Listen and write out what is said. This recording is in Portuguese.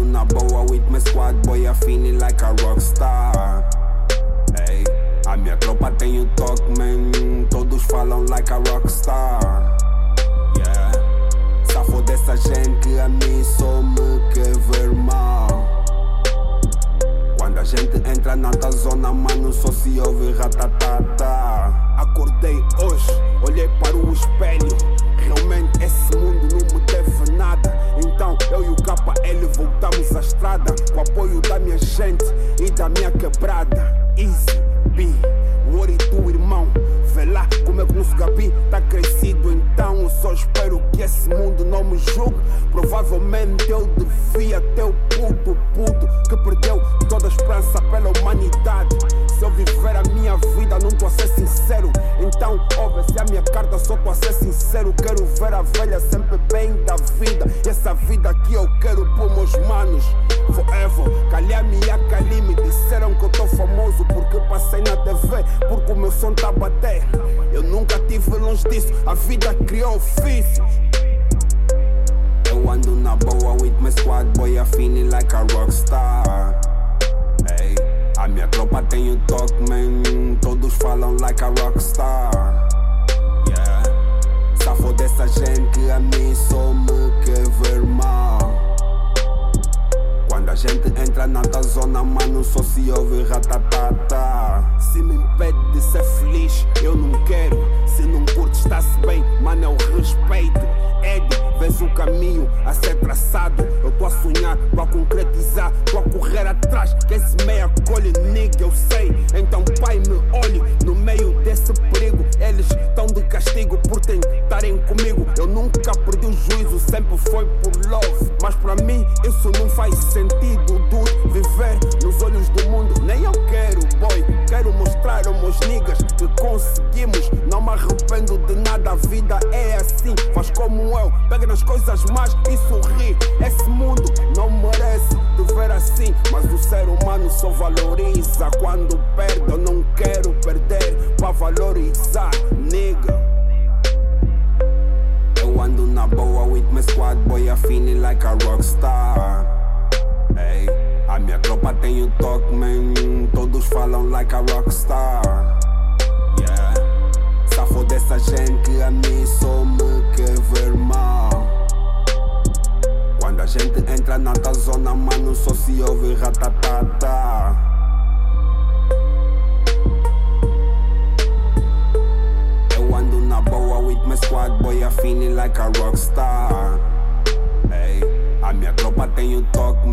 na boa with my squad, boy, I feeling like a rockstar. Hey, a minha tropa tem o toque, man. Todos falam like a rockstar. Yeah, safo dessa gente a mim só me eu e o KL voltamos à estrada. Com apoio da minha gente e da minha quebrada. Easy, B, worry tu irmão. Vê lá como é que o nosso gabi tá crescido. Então eu só espero que esse mundo não me julgue. Provavelmente eu devia ter o puto, puto que perdeu toda a esperança pela humanidade. Se eu viver a minha vida, não tô a ser sincero. Ouve, se a minha carta, só tô a ser sincero. Quero ver a velha sempre bem da vida. E essa vida que eu quero por meus manos. Forever, Calhame e Akali me disseram que eu tô famoso porque passei na TV. Porque o meu som tá bater. Eu nunca tive longe disso, a vida criou ofícios. Eu ando na boa with my squad, boy, I feeling like a rockstar. Hey, a minha tropa tem o toque, man. Falam like a rockstar. Yeah, safo dessa gente a mim só me quer ver mal. Quando a gente entra na tua zona, mano, só se ouve ratatata. Se me impede de ser feliz, eu não quero. Se não curte, está-se bem, mano, eu respeito. O caminho a ser traçado. Eu tô a sonhar, tô a concretizar, tô a correr atrás. Que esse meia colhe, nigga, eu sei. Então, pai, me olhe no meio desse perigo. Eles estão de castigo por tentarem comigo. Eu nunca perdi o juízo, sempre foi por love. Mas pra mim, isso não faz sentido. Dude, viver nos olhos Faz como eu, pega nas coisas más e sorri. Esse mundo não merece te ver assim. Mas o ser humano só valoriza quando perde. Eu não quero perder pra valorizar, nigga. Eu ando na boa with my squad, boy, I feeling like a rockstar. Hey, a minha tropa tem o toque, man. Todos falam like a rockstar. Yeah, safo dessa gente zona, mano, só se ouve ratatata. Eu ando na boa with my squad, boy, I feeling like a rockstar. Hey, a minha tropa tem o toque,